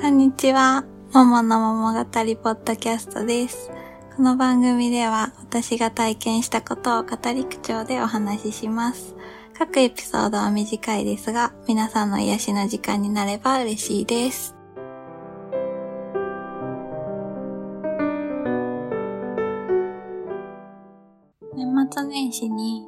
こんにちは。ももの桃語りポッドキャストです。この番組では私が体験したことを語り口調でお話しします。各エピソードは短いですが、皆さんの癒しの時間になれば嬉しいです。年末年始に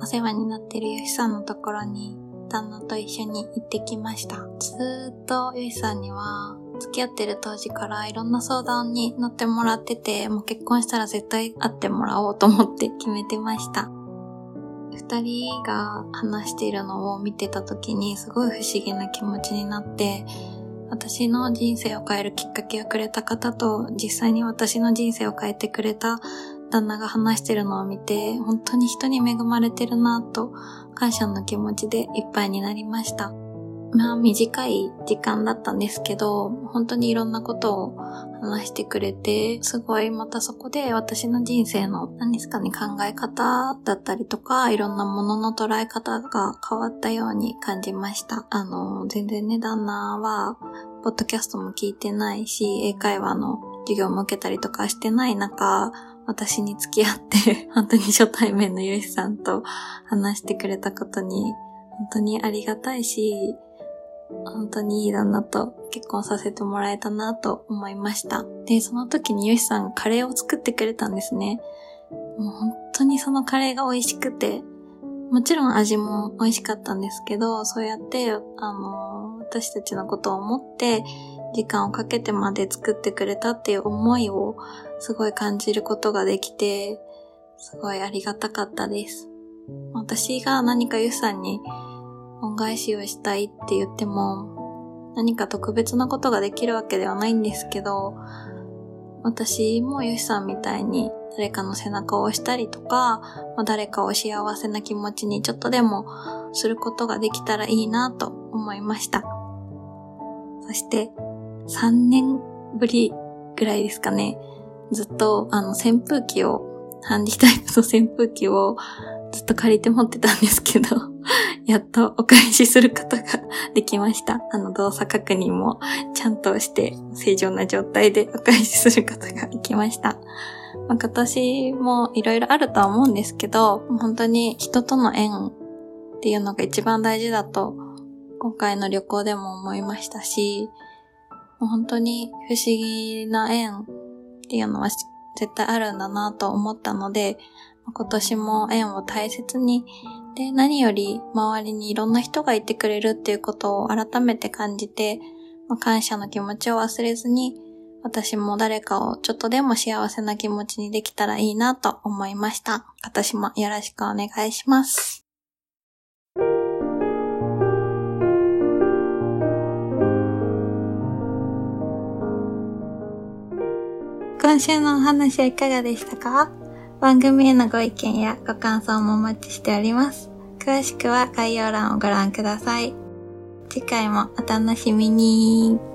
お世話になっているよしさんのところに旦那と一緒に行ってきました。ずーっとよしさんには付き合ってる当時からいろんな相談に乗ってもらってて、もう結婚したら絶対会ってもらおうと思って決めてました。二人が話しているのを見てた時にすごい不思議な気持ちになって、私の人生を変えるきっかけをくれた方と実際に私の人生を変えてくれた旦那が話してるのを見て、本当に人に恵まれてるなと感謝の気持ちでいっぱいになりました。まあ短い時間だったんですけど、本当にいろんなことを話してくれて、すごいまたそこで私の人生の何ですかね考え方だったりとか、いろんなものの捉え方が変わったように感じました。あの、全然ね、旦那は、ポッドキャストも聞いてないし、英会話の授業も受けたりとかしてない中、私に付き合って、本当に初対面のゆしさんと話してくれたことに、本当にありがたいし、本当にいい旦那と結婚させてもらえたなと思いました。で、その時にゆしさんがカレーを作ってくれたんですね。もう本当にそのカレーが美味しくて、もちろん味も美味しかったんですけど、そうやって、あの、私たちのことを思って、時間をかけてまで作ってくれたっていう思いをすごい感じることができて、すごいありがたかったです。私が何かゆしさんに恩返しをしたいって言っても、何か特別なことができるわけではないんですけど、私もゆしさんみたいに誰かの背中を押したりとか、誰かを幸せな気持ちにちょっとでもすることができたらいいなと思いました。そして、3年ぶりぐらいですかね。ずっと、あの、扇風機を、ハンディタイプの扇風機をずっと借りて持ってたんですけど、やっとお返しすることができました。あの、動作確認もちゃんとして、正常な状態でお返しすることができました。まあ、今年もいろいろあるとは思うんですけど、本当に人との縁っていうのが一番大事だと、今回の旅行でも思いましたし、もう本当に不思議な縁っていうのは絶対あるんだなと思ったので、今年も縁を大切に、で、何より周りにいろんな人がいてくれるっていうことを改めて感じて、感謝の気持ちを忘れずに、私も誰かをちょっとでも幸せな気持ちにできたらいいなと思いました。私もよろしくお願いします。今週のお話はいかがでしたか？番組へのご意見やご感想もお待ちしております。詳しくは概要欄をご覧ください。次回もお楽しみに。